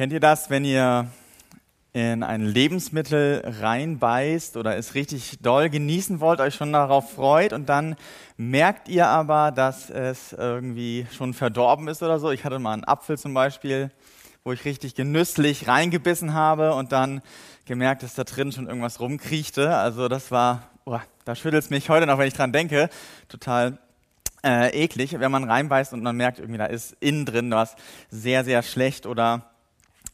Kennt ihr das, wenn ihr in ein Lebensmittel reinbeißt oder es richtig doll genießen wollt, euch schon darauf freut und dann merkt ihr aber, dass es irgendwie schon verdorben ist oder so. Ich hatte mal einen Apfel zum Beispiel, wo ich richtig genüsslich reingebissen habe und dann gemerkt, dass da drin schon irgendwas rumkriechte. Also das war, oh, da schüttelt es mich heute noch, wenn ich dran denke, total äh, eklig, wenn man reinbeißt und man merkt irgendwie, da ist innen drin was sehr, sehr schlecht oder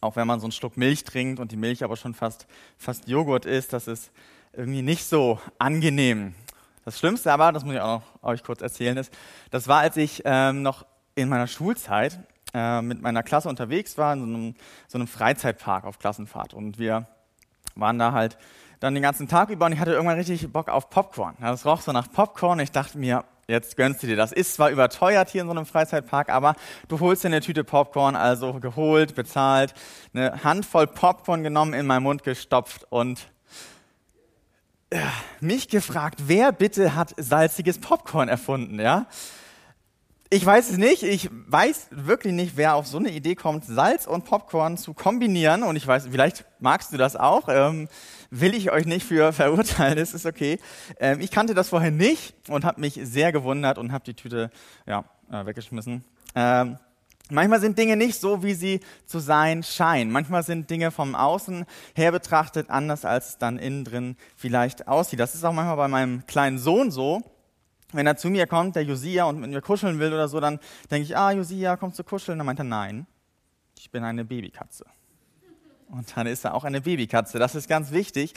auch wenn man so einen Schluck Milch trinkt und die Milch aber schon fast, fast Joghurt ist, das ist irgendwie nicht so angenehm. Das Schlimmste aber, das muss ich auch noch euch kurz erzählen, ist, das war, als ich ähm, noch in meiner Schulzeit äh, mit meiner Klasse unterwegs war, in so einem, so einem Freizeitpark auf Klassenfahrt. Und wir waren da halt dann den ganzen Tag über und ich hatte irgendwann richtig Bock auf Popcorn. Das roch so nach Popcorn. Ich dachte mir, jetzt gönnst du dir. Das ist zwar überteuert hier in so einem Freizeitpark, aber du holst dir eine Tüte Popcorn, also geholt, bezahlt, eine Handvoll Popcorn genommen, in meinen Mund gestopft und äh, mich gefragt, wer bitte hat salziges Popcorn erfunden, ja? Ich weiß es nicht. Ich weiß wirklich nicht, wer auf so eine Idee kommt, Salz und Popcorn zu kombinieren. Und ich weiß, vielleicht magst du das auch. Ähm, will ich euch nicht für verurteilen, das ist okay. Ähm, ich kannte das vorher nicht und habe mich sehr gewundert und habe die Tüte ja, äh, weggeschmissen. Ähm, manchmal sind Dinge nicht so, wie sie zu sein scheinen. Manchmal sind Dinge vom Außen her betrachtet anders, als es dann innen drin vielleicht aussieht. Das ist auch manchmal bei meinem kleinen Sohn so wenn er zu mir kommt, der Josia, und mit mir kuscheln will oder so, dann denke ich, ah, Josia, kommst du kuscheln? Dann meint er, nein, ich bin eine Babykatze. Und dann ist er auch eine Babykatze. Das ist ganz wichtig.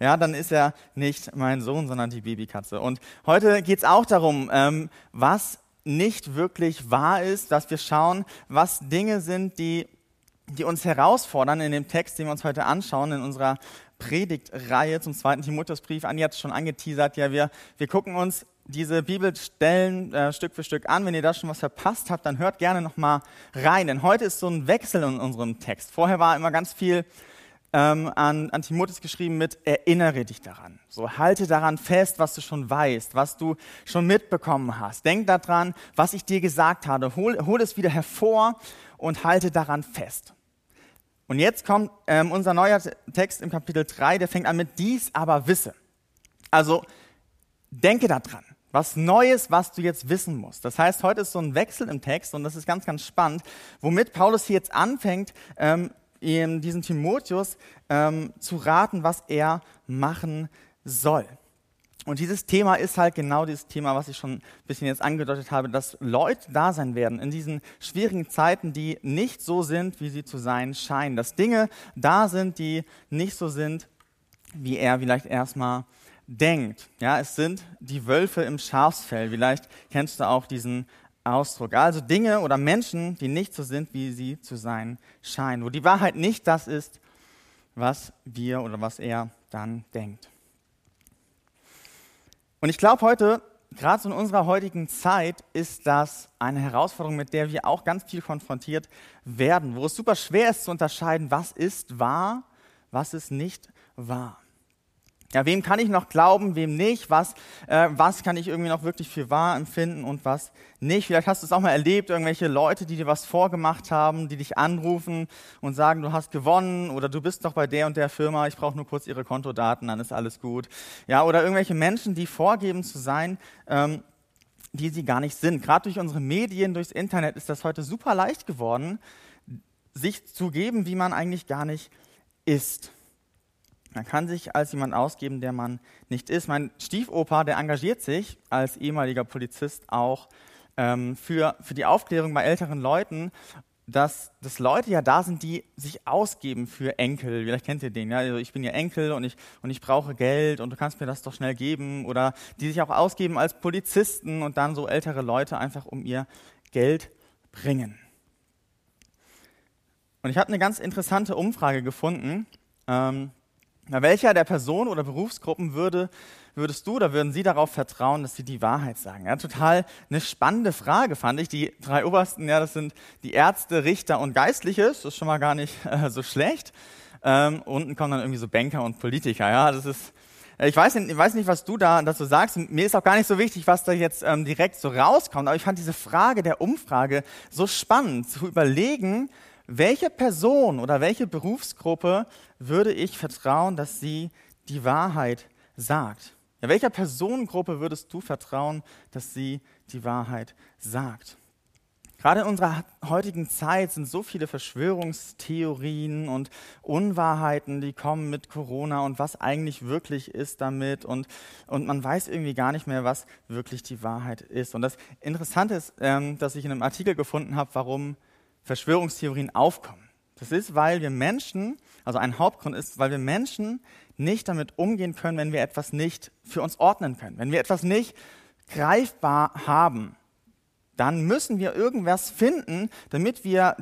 Ja, dann ist er nicht mein Sohn, sondern die Babykatze. Und heute geht es auch darum, ähm, was nicht wirklich wahr ist, dass wir schauen, was Dinge sind, die, die uns herausfordern in dem Text, den wir uns heute anschauen, in unserer Predigtreihe zum zweiten Timotheusbrief. Anja hat es schon angeteasert. Ja, wir, wir gucken uns diese Bibelstellen äh, Stück für Stück an. Wenn ihr da schon was verpasst habt, dann hört gerne noch mal rein. Denn heute ist so ein Wechsel in unserem Text. Vorher war immer ganz viel ähm, an, an Timotheus geschrieben mit Erinnere dich daran. So halte daran fest, was du schon weißt, was du schon mitbekommen hast. Denk daran, was ich dir gesagt habe. Hol, hol es wieder hervor und halte daran fest. Und jetzt kommt ähm, unser neuer Text im Kapitel 3, der fängt an mit dies aber wisse. Also denke daran was Neues, was du jetzt wissen musst. Das heißt, heute ist so ein Wechsel im Text und das ist ganz, ganz spannend, womit Paulus hier jetzt anfängt, ähm, ihm diesen Timotheus ähm, zu raten, was er machen soll. Und dieses Thema ist halt genau dieses Thema, was ich schon ein bisschen jetzt angedeutet habe, dass Leute da sein werden in diesen schwierigen Zeiten, die nicht so sind, wie sie zu sein scheinen. Dass Dinge da sind, die nicht so sind, wie er vielleicht erstmal denkt. Ja, es sind die Wölfe im Schafsfell. Vielleicht kennst du auch diesen Ausdruck. Also Dinge oder Menschen, die nicht so sind, wie sie zu sein scheinen. Wo die Wahrheit nicht das ist, was wir oder was er dann denkt. Und ich glaube heute, gerade so in unserer heutigen Zeit, ist das eine Herausforderung, mit der wir auch ganz viel konfrontiert werden, wo es super schwer ist zu unterscheiden, was ist wahr, was ist nicht wahr. Ja, wem kann ich noch glauben, wem nicht? Was, äh, was kann ich irgendwie noch wirklich für wahr empfinden und was nicht? Vielleicht hast du es auch mal erlebt, irgendwelche Leute, die dir was vorgemacht haben, die dich anrufen und sagen, du hast gewonnen oder du bist doch bei der und der Firma, ich brauche nur kurz ihre Kontodaten, dann ist alles gut. Ja, oder irgendwelche Menschen, die vorgeben zu sein, ähm, die sie gar nicht sind. Gerade durch unsere Medien, durchs Internet ist das heute super leicht geworden, sich zu geben, wie man eigentlich gar nicht ist. Man kann sich als jemand ausgeben, der man nicht ist. Mein Stiefopa, der engagiert sich als ehemaliger Polizist auch ähm, für, für die Aufklärung bei älteren Leuten, dass, dass Leute ja da sind, die sich ausgeben für Enkel. Vielleicht kennt ihr den, ja. Also ich bin ja Enkel und ich, und ich brauche Geld und du kannst mir das doch schnell geben. Oder die sich auch ausgeben als Polizisten und dann so ältere Leute einfach um ihr Geld bringen. Und ich habe eine ganz interessante Umfrage gefunden. Ähm, na, welcher der Personen oder Berufsgruppen würde, würdest du oder würden Sie darauf vertrauen, dass sie die Wahrheit sagen? Ja, total eine spannende Frage, fand ich. Die drei obersten, ja, das sind die Ärzte, Richter und Geistliche. Das ist schon mal gar nicht äh, so schlecht. Ähm, unten kommen dann irgendwie so Banker und Politiker. Ja, das ist, ich weiß, nicht, ich weiß nicht, was du da dazu sagst. Mir ist auch gar nicht so wichtig, was da jetzt ähm, direkt so rauskommt. Aber ich fand diese Frage der Umfrage so spannend, zu überlegen, welche Person oder welche Berufsgruppe würde ich vertrauen, dass sie die Wahrheit sagt? Ja, welcher Personengruppe würdest du vertrauen, dass sie die Wahrheit sagt? Gerade in unserer heutigen Zeit sind so viele Verschwörungstheorien und Unwahrheiten, die kommen mit Corona und was eigentlich wirklich ist damit und, und man weiß irgendwie gar nicht mehr, was wirklich die Wahrheit ist. Und das Interessante ist, ähm, dass ich in einem Artikel gefunden habe, warum Verschwörungstheorien aufkommen. Das ist, weil wir Menschen, also ein Hauptgrund ist, weil wir Menschen nicht damit umgehen können, wenn wir etwas nicht für uns ordnen können, wenn wir etwas nicht greifbar haben dann müssen wir irgendwas finden, damit wir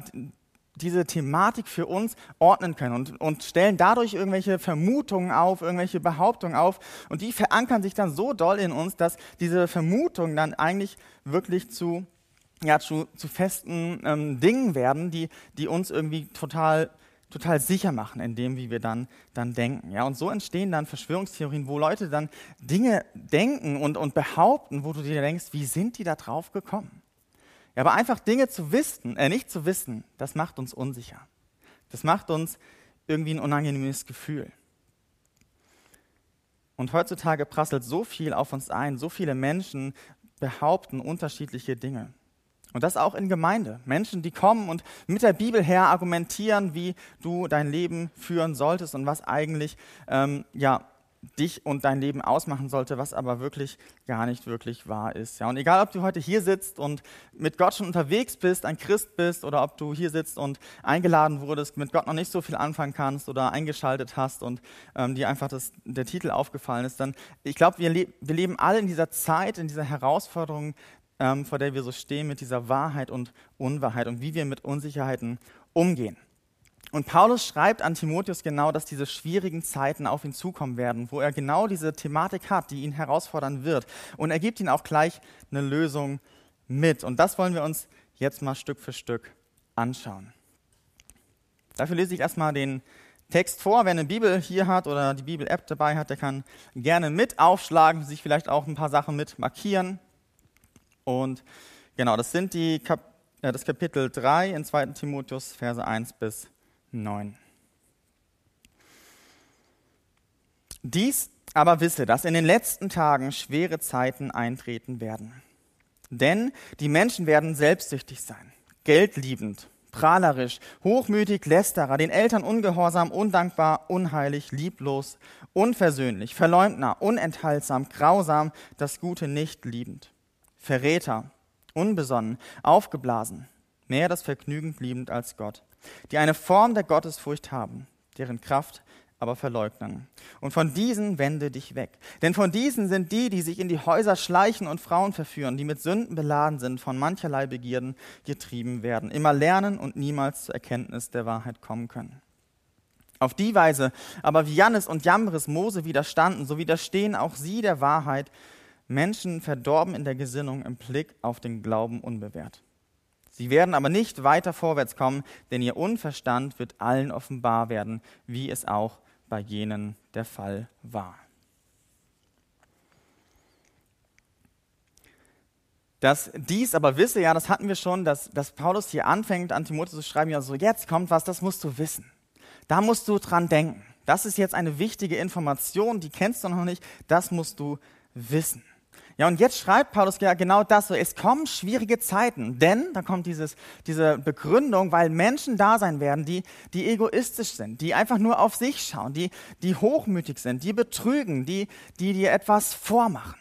diese Thematik für uns ordnen können und, und stellen dadurch irgendwelche Vermutungen auf, irgendwelche Behauptungen auf und die verankern sich dann so doll in uns, dass diese Vermutungen dann eigentlich wirklich zu, ja, zu, zu festen ähm, Dingen werden, die, die uns irgendwie total total sicher machen in dem, wie wir dann, dann denken. Ja, und so entstehen dann Verschwörungstheorien, wo Leute dann Dinge denken und, und behaupten, wo du dir denkst, wie sind die da drauf gekommen? Ja, aber einfach Dinge zu wissen, äh, nicht zu wissen, das macht uns unsicher. Das macht uns irgendwie ein unangenehmes Gefühl. Und heutzutage prasselt so viel auf uns ein, so viele Menschen behaupten unterschiedliche Dinge. Und das auch in Gemeinde. Menschen, die kommen und mit der Bibel her argumentieren, wie du dein Leben führen solltest und was eigentlich ähm, ja, dich und dein Leben ausmachen sollte, was aber wirklich gar nicht wirklich wahr ist. Ja, und egal, ob du heute hier sitzt und mit Gott schon unterwegs bist, ein Christ bist, oder ob du hier sitzt und eingeladen wurdest, mit Gott noch nicht so viel anfangen kannst oder eingeschaltet hast und ähm, dir einfach das, der Titel aufgefallen ist, dann, ich glaube, wir, le wir leben alle in dieser Zeit, in dieser Herausforderung, ähm, vor der wir so stehen, mit dieser Wahrheit und Unwahrheit und wie wir mit Unsicherheiten umgehen. Und Paulus schreibt an Timotheus genau, dass diese schwierigen Zeiten auf ihn zukommen werden, wo er genau diese Thematik hat, die ihn herausfordern wird. Und er gibt ihm auch gleich eine Lösung mit. Und das wollen wir uns jetzt mal Stück für Stück anschauen. Dafür lese ich erstmal den Text vor. Wer eine Bibel hier hat oder die Bibel-App dabei hat, der kann gerne mit aufschlagen, sich vielleicht auch ein paar Sachen mit markieren. Und genau, das sind die Kap äh, das Kapitel 3 in 2. Timotheus, Verse 1 bis 9. Dies aber wisse, dass in den letzten Tagen schwere Zeiten eintreten werden. Denn die Menschen werden selbstsüchtig sein, geldliebend, prahlerisch, hochmütig, lästerer, den Eltern ungehorsam, undankbar, unheilig, lieblos, unversöhnlich, Verleumdner, unenthaltsam, grausam, das Gute nicht liebend, Verräter, unbesonnen, aufgeblasen, mehr das Vergnügen liebend als Gott, die eine Form der Gottesfurcht haben, deren Kraft aber verleugnen. Und von diesen wende dich weg. Denn von diesen sind die, die sich in die Häuser schleichen und Frauen verführen, die mit Sünden beladen sind, von mancherlei Begierden getrieben werden, immer lernen und niemals zur Erkenntnis der Wahrheit kommen können. Auf die Weise aber wie Jannes und Jambres Mose widerstanden, so widerstehen auch sie der Wahrheit, Menschen verdorben in der Gesinnung im Blick auf den Glauben unbewährt. Sie werden aber nicht weiter vorwärts kommen, denn ihr Unverstand wird allen offenbar werden, wie es auch bei jenen der Fall war. Dass dies aber wisse, ja, das hatten wir schon, dass, dass Paulus hier anfängt, an Timotheus zu schreiben, ja, so jetzt kommt was, das musst du wissen. Da musst du dran denken. Das ist jetzt eine wichtige Information, die kennst du noch nicht, das musst du wissen. Ja, und jetzt schreibt Paulus ja genau das so, es kommen schwierige Zeiten, denn, da kommt dieses, diese Begründung, weil Menschen da sein werden, die, die egoistisch sind, die einfach nur auf sich schauen, die, die hochmütig sind, die betrügen, die, die dir etwas vormachen.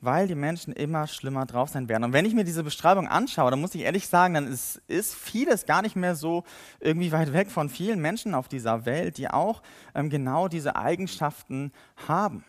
Weil die Menschen immer schlimmer drauf sein werden. Und wenn ich mir diese Beschreibung anschaue, dann muss ich ehrlich sagen, dann ist, ist vieles gar nicht mehr so irgendwie weit weg von vielen Menschen auf dieser Welt, die auch ähm, genau diese Eigenschaften haben.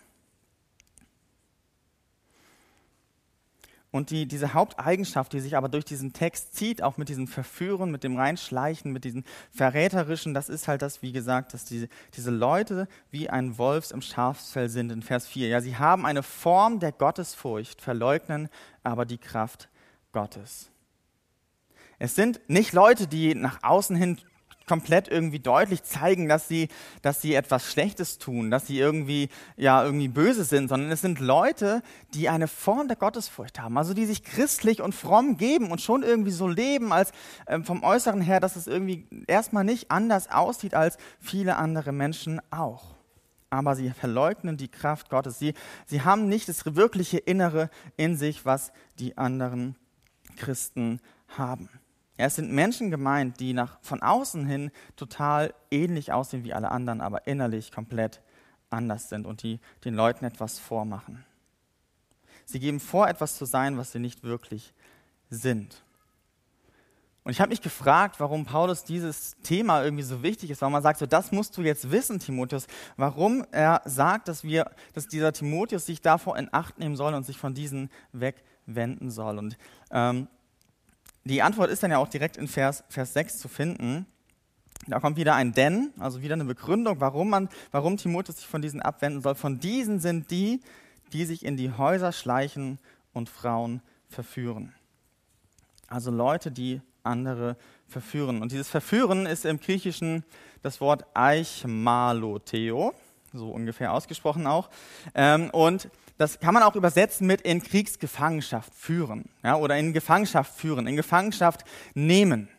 Und die, diese Haupteigenschaft, die sich aber durch diesen Text zieht, auch mit diesem Verführen, mit dem Reinschleichen, mit diesem Verräterischen, das ist halt das, wie gesagt, dass diese, diese Leute wie ein Wolfs im Schafsfell sind in Vers 4. Ja, sie haben eine Form der Gottesfurcht, verleugnen aber die Kraft Gottes. Es sind nicht Leute, die nach außen hin komplett irgendwie deutlich zeigen, dass sie, dass sie etwas Schlechtes tun, dass sie irgendwie, ja, irgendwie böse sind, sondern es sind Leute, die eine Form der Gottesfurcht haben, also die sich christlich und fromm geben und schon irgendwie so leben, als äh, vom Äußeren her, dass es irgendwie erstmal nicht anders aussieht als viele andere Menschen auch aber sie verleugnen die Kraft Gottes. Sie, sie haben nicht das wirkliche Innere in sich, was die anderen Christen haben. Ja, es sind Menschen gemeint, die nach, von außen hin total ähnlich aussehen wie alle anderen, aber innerlich komplett anders sind und die den Leuten etwas vormachen. Sie geben vor, etwas zu sein, was sie nicht wirklich sind. Und ich habe mich gefragt, warum Paulus dieses Thema irgendwie so wichtig ist, warum er sagt, so das musst du jetzt wissen, Timotheus, warum er sagt, dass wir, dass dieser Timotheus sich davor in Acht nehmen soll und sich von diesen wegwenden soll. Und ähm, die Antwort ist dann ja auch direkt in Vers, Vers 6 zu finden. Da kommt wieder ein Denn, also wieder eine Begründung, warum, man, warum Timotheus sich von diesen abwenden soll. Von diesen sind die, die sich in die Häuser schleichen und Frauen verführen. Also Leute, die andere verführen. Und dieses Verführen ist im Griechischen das Wort Eichmaloteo, so ungefähr ausgesprochen auch. Ähm, und das kann man auch übersetzen mit in Kriegsgefangenschaft führen ja, oder in Gefangenschaft führen, in Gefangenschaft nehmen.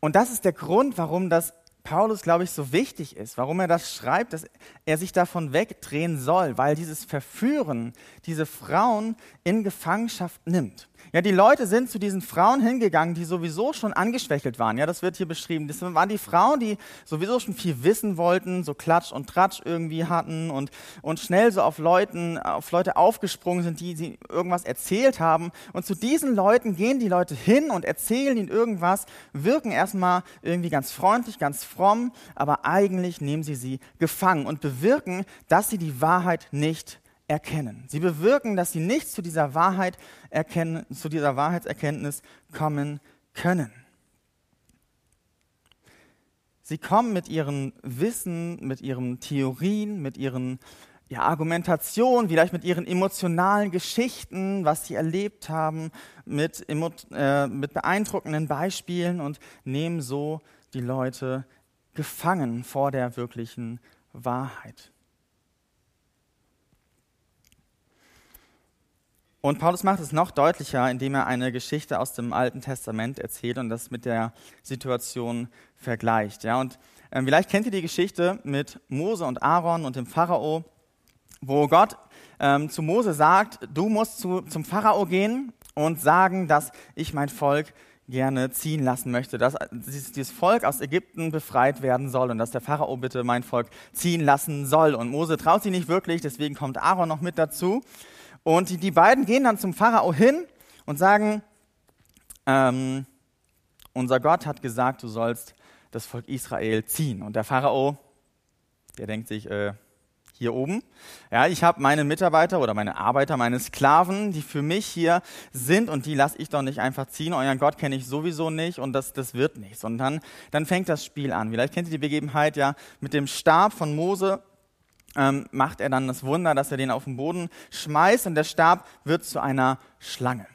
Und das ist der Grund, warum das Paulus, glaube ich, so wichtig ist, warum er das schreibt, dass er sich davon wegdrehen soll, weil dieses Verführen diese Frauen in Gefangenschaft nimmt. Ja, die Leute sind zu diesen Frauen hingegangen, die sowieso schon angeschwächelt waren. Ja, das wird hier beschrieben. Das waren die Frauen, die sowieso schon viel wissen wollten, so Klatsch und Tratsch irgendwie hatten und, und schnell so auf, Leuten, auf Leute aufgesprungen sind, die sie irgendwas erzählt haben. Und zu diesen Leuten gehen die Leute hin und erzählen ihnen irgendwas, wirken erstmal irgendwie ganz freundlich, ganz fromm, aber eigentlich nehmen sie sie gefangen und bewirken, dass sie die Wahrheit nicht erkennen. Sie bewirken, dass sie nicht zu dieser Wahrheit erkennen, zu dieser Wahrheitserkenntnis kommen können. Sie kommen mit ihren Wissen, mit ihren Theorien, mit ihren ja, Argumentationen, vielleicht mit ihren emotionalen Geschichten, was sie erlebt haben, mit, äh, mit beeindruckenden Beispielen und nehmen so die Leute gefangen vor der wirklichen Wahrheit. Und Paulus macht es noch deutlicher, indem er eine Geschichte aus dem Alten Testament erzählt und das mit der Situation vergleicht. Ja, und äh, vielleicht kennt ihr die Geschichte mit Mose und Aaron und dem Pharao, wo Gott ähm, zu Mose sagt, du musst zu, zum Pharao gehen und sagen, dass ich mein Volk gerne ziehen lassen möchte, dass dieses Volk aus Ägypten befreit werden soll und dass der Pharao bitte mein Volk ziehen lassen soll. Und Mose traut sich nicht wirklich, deswegen kommt Aaron noch mit dazu. Und die, die beiden gehen dann zum Pharao hin und sagen, ähm, unser Gott hat gesagt, du sollst das Volk Israel ziehen. Und der Pharao, der denkt sich, äh, hier oben. Ja, ich habe meine Mitarbeiter oder meine Arbeiter, meine Sklaven, die für mich hier sind und die lasse ich doch nicht einfach ziehen. Euren Gott kenne ich sowieso nicht und das, das wird nichts. Und dann, dann fängt das Spiel an. Vielleicht kennt ihr die Begebenheit ja mit dem Stab von Mose ähm, macht er dann das Wunder, dass er den auf den Boden schmeißt und der Stab wird zu einer Schlange.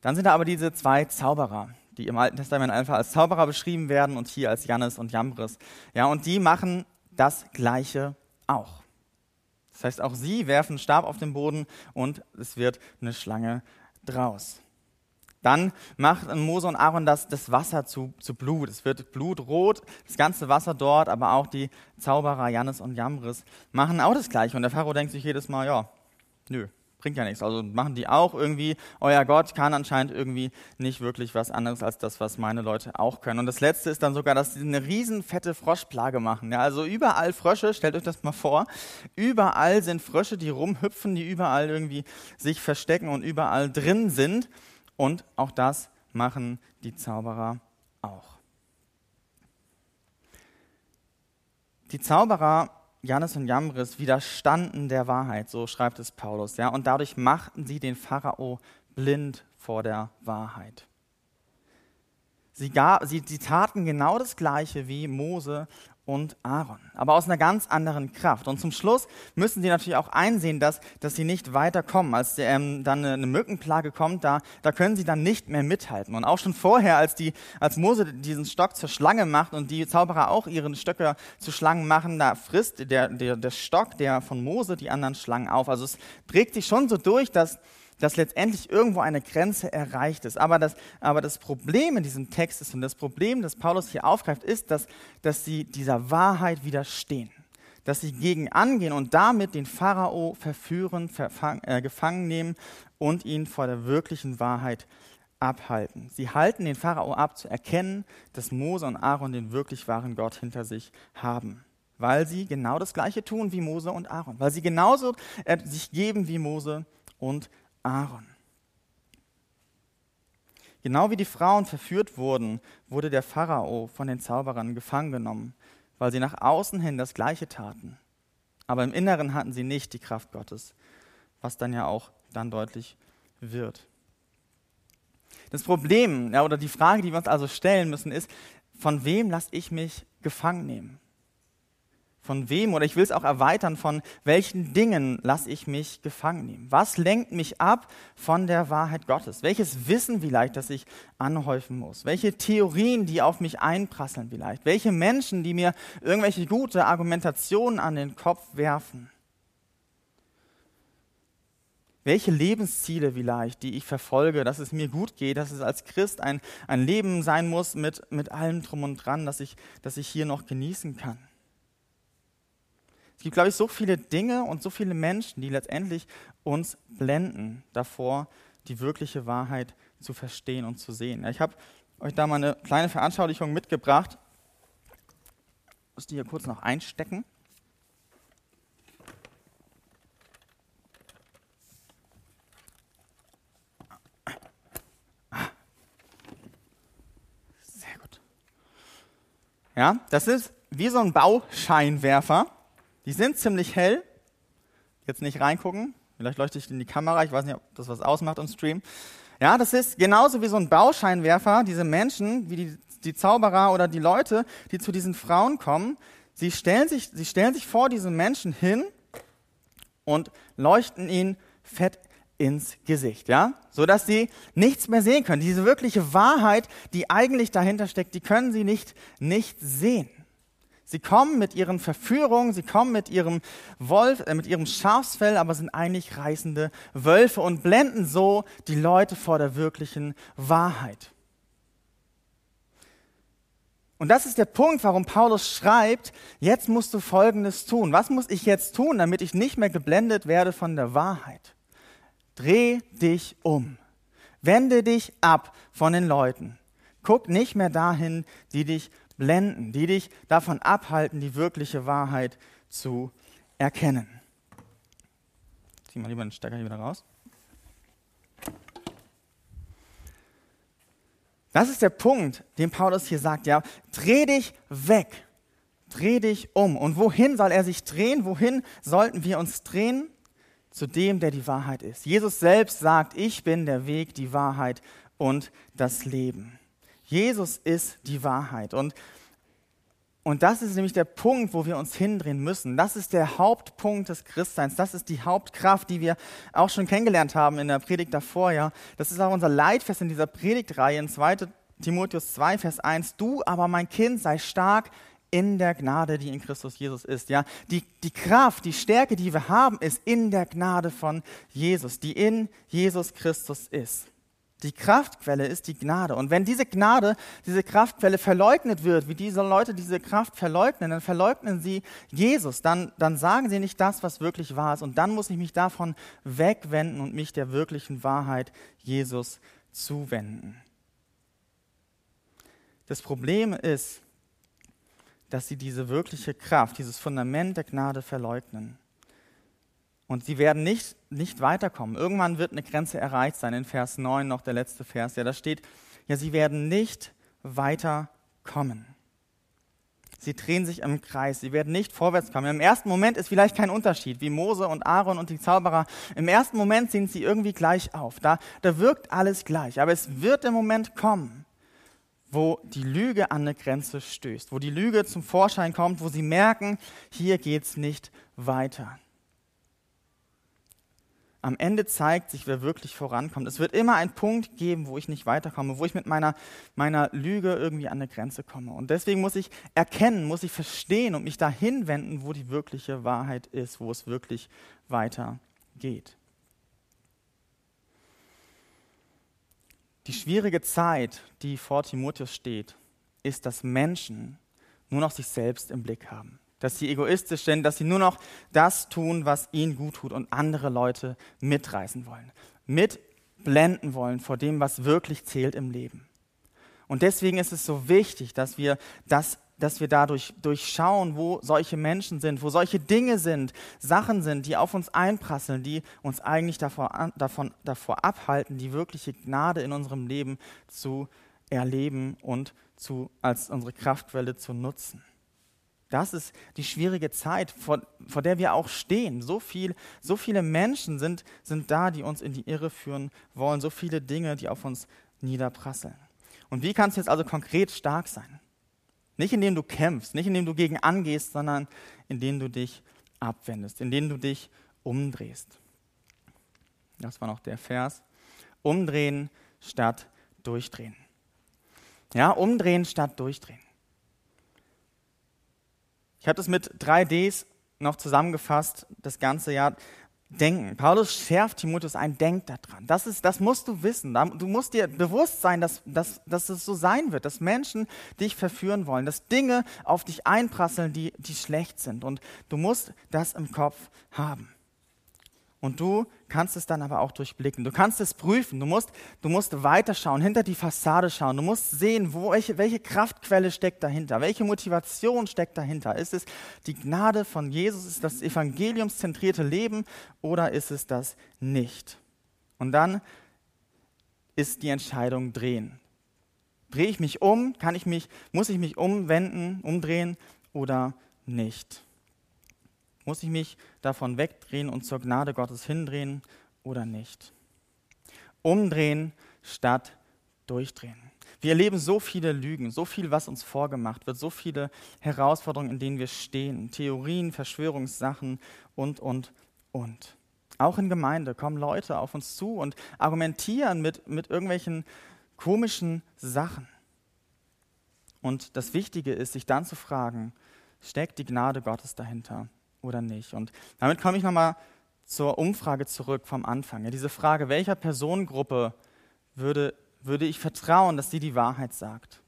Dann sind da aber diese zwei Zauberer, die im Alten Testament einfach als Zauberer beschrieben werden und hier als Jannes und Jambres. Ja, und die machen das Gleiche auch. Das heißt, auch sie werfen Stab auf den Boden und es wird eine Schlange draus. Dann macht Mose und Aaron das, das Wasser zu, zu Blut. Es wird blutrot, das ganze Wasser dort, aber auch die Zauberer Jannes und Jambres machen auch das Gleiche. Und der Pharao denkt sich jedes Mal, ja, nö, bringt ja nichts. Also machen die auch irgendwie, euer Gott kann anscheinend irgendwie nicht wirklich was anderes als das, was meine Leute auch können. Und das Letzte ist dann sogar, dass sie eine riesen fette Froschplage machen. Ja, also überall Frösche, stellt euch das mal vor. Überall sind Frösche, die rumhüpfen, die überall irgendwie sich verstecken und überall drin sind. Und auch das machen die Zauberer auch. Die Zauberer Jannes und Jambres widerstanden der Wahrheit, so schreibt es Paulus, ja, und dadurch machten sie den Pharao blind vor der Wahrheit. Sie, gar, sie, sie taten genau das Gleiche wie Mose und Aaron, aber aus einer ganz anderen Kraft. Und zum Schluss müssen sie natürlich auch einsehen, dass, dass sie nicht weiterkommen. Als ähm, dann eine, Mückenplage kommt, da, da können sie dann nicht mehr mithalten. Und auch schon vorher, als, die, als Mose diesen Stock zur Schlange macht und die Zauberer auch ihren Stöcke zu Schlangen machen, da frisst der, der, der Stock der von Mose die anderen Schlangen auf. Also es prägt sich schon so durch, dass, dass letztendlich irgendwo eine Grenze erreicht ist. Aber das, aber das Problem in diesem Text ist, und das Problem, das Paulus hier aufgreift, ist, dass, dass sie dieser Wahrheit widerstehen. Dass sie gegen angehen und damit den Pharao verführen, verfang, äh, gefangen nehmen und ihn vor der wirklichen Wahrheit abhalten. Sie halten den Pharao ab, zu erkennen, dass Mose und Aaron den wirklich wahren Gott hinter sich haben. Weil sie genau das Gleiche tun wie Mose und Aaron. Weil sie genauso äh, sich geben wie Mose und Aaron. Genau wie die Frauen verführt wurden, wurde der Pharao von den Zauberern gefangen genommen, weil sie nach außen hin das Gleiche taten. Aber im Inneren hatten sie nicht die Kraft Gottes, was dann ja auch dann deutlich wird. Das Problem ja, oder die Frage, die wir uns also stellen müssen, ist, von wem lasse ich mich gefangen nehmen? Von wem, oder ich will es auch erweitern, von welchen Dingen lasse ich mich gefangen nehmen? Was lenkt mich ab von der Wahrheit Gottes? Welches Wissen vielleicht, das ich anhäufen muss? Welche Theorien, die auf mich einprasseln vielleicht? Welche Menschen, die mir irgendwelche gute Argumentationen an den Kopf werfen? Welche Lebensziele vielleicht, die ich verfolge, dass es mir gut geht, dass es als Christ ein, ein Leben sein muss mit, mit allem drum und dran, dass ich, dass ich hier noch genießen kann? Gibt, glaube ich, so viele Dinge und so viele Menschen, die letztendlich uns blenden davor, die wirkliche Wahrheit zu verstehen und zu sehen. Ich habe euch da mal eine kleine Veranschaulichung mitgebracht. Ich muss die hier kurz noch einstecken. Sehr gut. Ja, das ist wie so ein Bauscheinwerfer. Die sind ziemlich hell. Jetzt nicht reingucken. Vielleicht leuchte ich in die Kamera. Ich weiß nicht, ob das was ausmacht im Stream. Ja, das ist genauso wie so ein Bauscheinwerfer. Diese Menschen, wie die, die Zauberer oder die Leute, die zu diesen Frauen kommen, sie stellen sich, sie stellen sich vor diesen Menschen hin und leuchten ihnen fett ins Gesicht, ja, so dass sie nichts mehr sehen können. Diese wirkliche Wahrheit, die eigentlich dahinter steckt, die können sie nicht nicht sehen. Sie kommen mit ihren Verführungen, sie kommen mit ihrem Wolf, äh, mit ihrem Schafsfell, aber sind eigentlich reißende Wölfe und blenden so die Leute vor der wirklichen Wahrheit. Und das ist der Punkt, warum Paulus schreibt, jetzt musst du Folgendes tun. Was muss ich jetzt tun, damit ich nicht mehr geblendet werde von der Wahrheit? Dreh dich um. Wende dich ab von den Leuten. Guck nicht mehr dahin, die dich blenden, die dich davon abhalten, die wirkliche Wahrheit zu erkennen. Zieh mal lieber den Stecker hier wieder raus. Das ist der Punkt, den Paulus hier sagt, ja, dreh dich weg, dreh dich um. Und wohin soll er sich drehen? Wohin sollten wir uns drehen? Zu dem, der die Wahrheit ist. Jesus selbst sagt, ich bin der Weg, die Wahrheit und das Leben. Jesus ist die Wahrheit. Und, und das ist nämlich der Punkt, wo wir uns hindrehen müssen. Das ist der Hauptpunkt des Christseins. Das ist die Hauptkraft, die wir auch schon kennengelernt haben in der Predigt davor. Ja. Das ist auch unser Leitfest in dieser Predigtreihe in 2. Timotheus 2, Vers 1. Du aber, mein Kind, sei stark in der Gnade, die in Christus Jesus ist. Ja, die, die Kraft, die Stärke, die wir haben, ist in der Gnade von Jesus, die in Jesus Christus ist. Die Kraftquelle ist die Gnade. Und wenn diese Gnade, diese Kraftquelle verleugnet wird, wie diese Leute diese Kraft verleugnen, dann verleugnen sie Jesus. Dann, dann sagen sie nicht das, was wirklich wahr ist. Und dann muss ich mich davon wegwenden und mich der wirklichen Wahrheit Jesus zuwenden. Das Problem ist, dass sie diese wirkliche Kraft, dieses Fundament der Gnade verleugnen. Und sie werden nicht, nicht weiterkommen. Irgendwann wird eine Grenze erreicht sein. In Vers 9 noch der letzte Vers. Ja, da steht, ja, sie werden nicht weiterkommen. Sie drehen sich im Kreis. Sie werden nicht vorwärts kommen. Im ersten Moment ist vielleicht kein Unterschied, wie Mose und Aaron und die Zauberer. Im ersten Moment sind sie irgendwie gleich auf. Da, da wirkt alles gleich. Aber es wird der Moment kommen, wo die Lüge an eine Grenze stößt, wo die Lüge zum Vorschein kommt, wo sie merken, hier geht es nicht weiter. Am Ende zeigt sich, wer wirklich vorankommt. Es wird immer einen Punkt geben, wo ich nicht weiterkomme, wo ich mit meiner, meiner Lüge irgendwie an eine Grenze komme. Und deswegen muss ich erkennen, muss ich verstehen und mich dahin wenden, wo die wirkliche Wahrheit ist, wo es wirklich weitergeht. Die schwierige Zeit, die vor Timotheus steht, ist, dass Menschen nur noch sich selbst im Blick haben dass sie egoistisch sind, dass sie nur noch das tun, was ihnen gut tut und andere Leute mitreißen wollen, mitblenden wollen vor dem, was wirklich zählt im Leben. Und deswegen ist es so wichtig, dass wir das dass wir dadurch durchschauen, wo solche Menschen sind, wo solche Dinge sind, Sachen sind, die auf uns einprasseln, die uns eigentlich davor, davon, davor abhalten, die wirkliche Gnade in unserem Leben zu erleben und zu, als unsere Kraftquelle zu nutzen. Das ist die schwierige Zeit, vor, vor der wir auch stehen. So, viel, so viele Menschen sind, sind da, die uns in die Irre führen wollen. So viele Dinge, die auf uns niederprasseln. Und wie kannst du jetzt also konkret stark sein? Nicht indem du kämpfst, nicht indem du gegen angehst, sondern indem du dich abwendest, indem du dich umdrehst. Das war noch der Vers. Umdrehen statt durchdrehen. Ja, umdrehen statt durchdrehen. Ich habe das mit drei Ds noch zusammengefasst, das ganze Jahr. Denken. Paulus schärft Timotheus ein, denk daran. Das, ist, das musst du wissen. Du musst dir bewusst sein, dass, dass, dass es so sein wird, dass Menschen dich verführen wollen, dass Dinge auf dich einprasseln, die, die schlecht sind. Und du musst das im Kopf haben. Und du kannst es dann aber auch durchblicken. Du kannst es prüfen. Du musst, du musst weiterschauen, hinter die Fassade schauen. Du musst sehen, wo, welche, welche Kraftquelle steckt dahinter, welche Motivation steckt dahinter. Ist es die Gnade von Jesus? Ist das evangeliumszentrierte Leben oder ist es das nicht? Und dann ist die Entscheidung drehen. Drehe ich mich um? Kann ich mich, muss ich mich umwenden, umdrehen oder nicht? Muss ich mich davon wegdrehen und zur Gnade Gottes hindrehen oder nicht? Umdrehen statt durchdrehen. Wir erleben so viele Lügen, so viel, was uns vorgemacht wird, so viele Herausforderungen, in denen wir stehen, Theorien, Verschwörungssachen und, und, und. Auch in Gemeinde kommen Leute auf uns zu und argumentieren mit, mit irgendwelchen komischen Sachen. Und das Wichtige ist, sich dann zu fragen, steckt die Gnade Gottes dahinter? Oder nicht. Und damit komme ich nochmal zur Umfrage zurück vom Anfang. Ja, diese Frage, welcher Personengruppe würde, würde ich vertrauen, dass sie die Wahrheit sagt?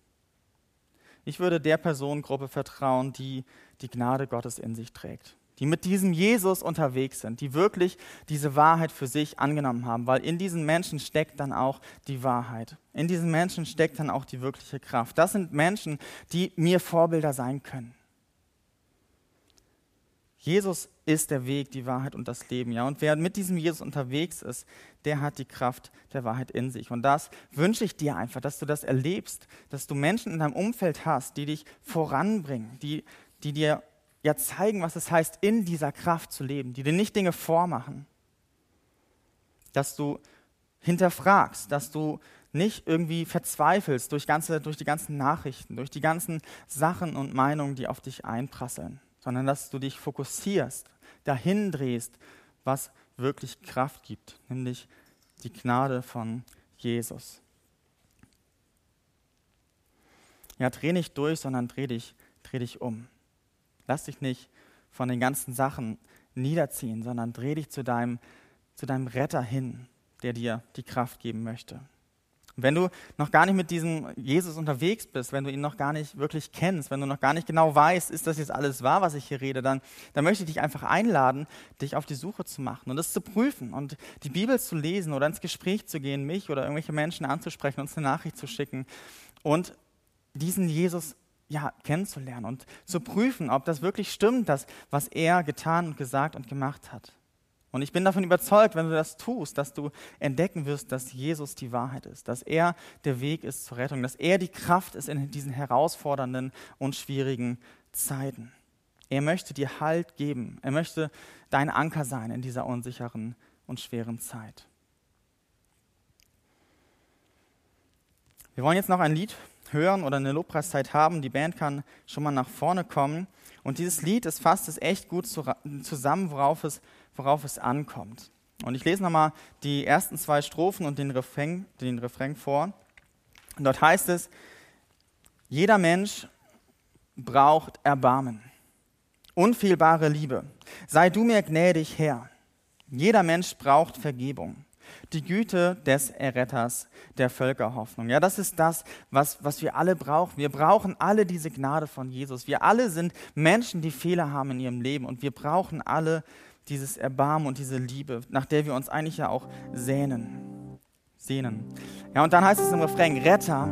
Ich würde der Personengruppe vertrauen, die die Gnade Gottes in sich trägt, die mit diesem Jesus unterwegs sind, die wirklich diese Wahrheit für sich angenommen haben, weil in diesen Menschen steckt dann auch die Wahrheit. In diesen Menschen steckt dann auch die wirkliche Kraft. Das sind Menschen, die mir Vorbilder sein können. Jesus ist der Weg, die Wahrheit und das Leben. Ja? Und wer mit diesem Jesus unterwegs ist, der hat die Kraft der Wahrheit in sich. Und das wünsche ich dir einfach, dass du das erlebst, dass du Menschen in deinem Umfeld hast, die dich voranbringen, die, die dir ja zeigen, was es heißt, in dieser Kraft zu leben, die dir nicht Dinge vormachen. Dass du hinterfragst, dass du nicht irgendwie verzweifelst durch, ganze, durch die ganzen Nachrichten, durch die ganzen Sachen und Meinungen, die auf dich einprasseln sondern dass du dich fokussierst, dahin drehst, was wirklich Kraft gibt, nämlich die Gnade von Jesus. Ja, dreh nicht durch, sondern dreh dich, dreh dich um. Lass dich nicht von den ganzen Sachen niederziehen, sondern dreh dich zu deinem, zu deinem Retter hin, der dir die Kraft geben möchte. Wenn du noch gar nicht mit diesem Jesus unterwegs bist, wenn du ihn noch gar nicht wirklich kennst, wenn du noch gar nicht genau weißt, ist das jetzt alles wahr, was ich hier rede, dann, dann möchte ich dich einfach einladen, dich auf die Suche zu machen und es zu prüfen und die Bibel zu lesen oder ins Gespräch zu gehen, mich oder irgendwelche Menschen anzusprechen, uns eine Nachricht zu schicken und diesen Jesus ja, kennenzulernen und zu prüfen, ob das wirklich stimmt, das, was er getan und gesagt und gemacht hat. Und ich bin davon überzeugt, wenn du das tust, dass du entdecken wirst, dass Jesus die Wahrheit ist, dass er der Weg ist zur Rettung, dass er die Kraft ist in diesen herausfordernden und schwierigen Zeiten. Er möchte dir Halt geben. Er möchte dein Anker sein in dieser unsicheren und schweren Zeit. Wir wollen jetzt noch ein Lied hören oder eine Lobpreiszeit haben, die Band kann schon mal nach vorne kommen. Und dieses Lied, das fasst es echt gut zusammen, worauf es, worauf es ankommt. Und ich lese nochmal die ersten zwei Strophen und den Refrain, den Refrain vor. Und dort heißt es, jeder Mensch braucht Erbarmen, unfehlbare Liebe. Sei du mir gnädig, Herr. Jeder Mensch braucht Vergebung. Die Güte des Erretters der Völkerhoffnung. Ja, das ist das, was, was wir alle brauchen. Wir brauchen alle diese Gnade von Jesus. Wir alle sind Menschen, die Fehler haben in ihrem Leben und wir brauchen alle dieses Erbarmen und diese Liebe, nach der wir uns eigentlich ja auch sehnen. Sehnen. Ja, und dann heißt es im Refrain, Retter,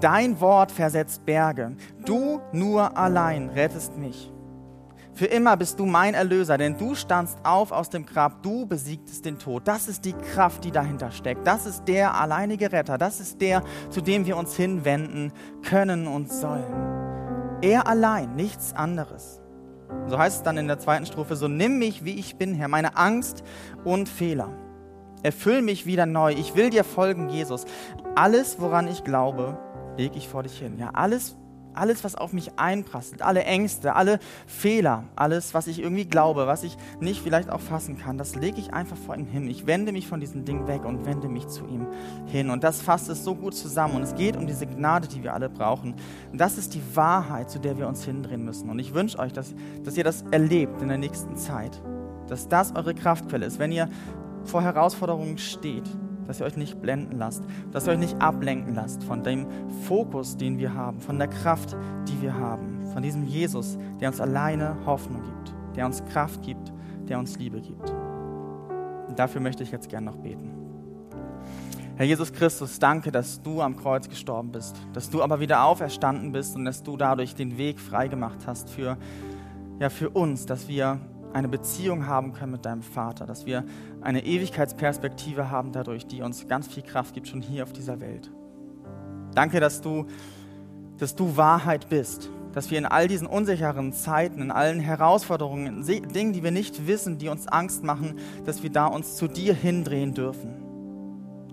dein Wort versetzt Berge, du nur allein rettest mich. Für immer bist du mein Erlöser, denn du standst auf aus dem Grab, du besiegtest den Tod. Das ist die Kraft, die dahinter steckt. Das ist der alleinige Retter. Das ist der, zu dem wir uns hinwenden können und sollen. Er allein, nichts anderes. So heißt es dann in der zweiten Strophe, so nimm mich, wie ich bin, Herr, meine Angst und Fehler. Erfüll mich wieder neu. Ich will dir folgen, Jesus. Alles, woran ich glaube, lege ich vor dich hin. Ja, alles, alles, was auf mich einprasselt, alle Ängste, alle Fehler, alles, was ich irgendwie glaube, was ich nicht vielleicht auch fassen kann, das lege ich einfach vor ihm hin. Ich wende mich von diesem Ding weg und wende mich zu ihm hin. Und das fasst es so gut zusammen. Und es geht um diese Gnade, die wir alle brauchen. Und das ist die Wahrheit, zu der wir uns hindrehen müssen. Und ich wünsche euch, dass, dass ihr das erlebt in der nächsten Zeit. Dass das eure Kraftquelle ist. Wenn ihr vor Herausforderungen steht, dass ihr euch nicht blenden lasst, dass ihr euch nicht ablenken lasst von dem Fokus, den wir haben, von der Kraft, die wir haben, von diesem Jesus, der uns alleine Hoffnung gibt, der uns Kraft gibt, der uns Liebe gibt. Und dafür möchte ich jetzt gerne noch beten. Herr Jesus Christus, danke, dass du am Kreuz gestorben bist, dass du aber wieder auferstanden bist und dass du dadurch den Weg freigemacht hast für, ja, für uns, dass wir eine Beziehung haben können mit deinem Vater, dass wir eine Ewigkeitsperspektive haben dadurch, die uns ganz viel Kraft gibt, schon hier auf dieser Welt. Danke, dass du, dass du Wahrheit bist, dass wir in all diesen unsicheren Zeiten, in allen Herausforderungen, in Dingen, die wir nicht wissen, die uns Angst machen, dass wir da uns zu dir hindrehen dürfen,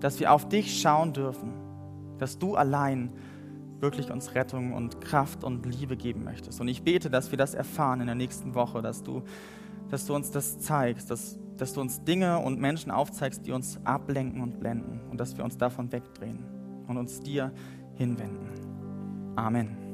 dass wir auf dich schauen dürfen, dass du allein wirklich uns Rettung und Kraft und Liebe geben möchtest. Und ich bete, dass wir das erfahren in der nächsten Woche, dass du dass du uns das zeigst, dass, dass du uns Dinge und Menschen aufzeigst, die uns ablenken und blenden und dass wir uns davon wegdrehen und uns dir hinwenden. Amen.